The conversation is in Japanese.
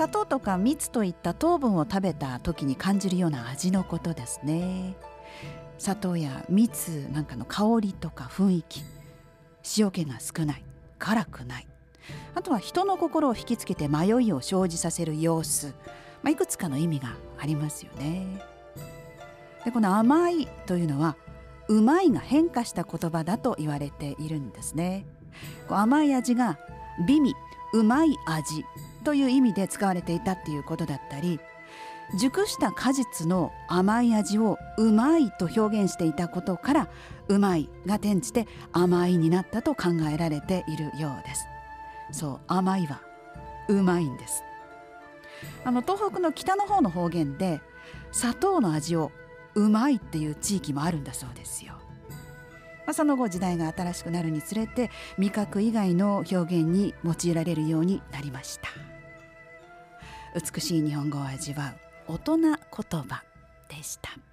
砂糖とか蜜といった糖分を食べた時に感じるような味のことですね。砂糖や蜜なんかの香りとか雰囲気。塩気が少ない。辛くない。あとは人の心を引きつけて迷いを生じさせる様子、まあ、いくつかの意味がありますよね。でこの甘いというのはうまいが変化した言葉だと言われているんですね。甘い味が美味うまい味という意味で使われていたっていうことだったり熟した果実の甘い味をうまいと表現していたことからうまいが転じて甘いになったと考えられているようです。そう甘いはうまいんです。あの東北の北の方の方言で砂糖の味をうまいっていう地域もあるんだそうですよ。あ、その後時代が新しくなるにつれて味覚以外の表現に用いられるようになりました。美しい日本語を味わう大人言葉でした。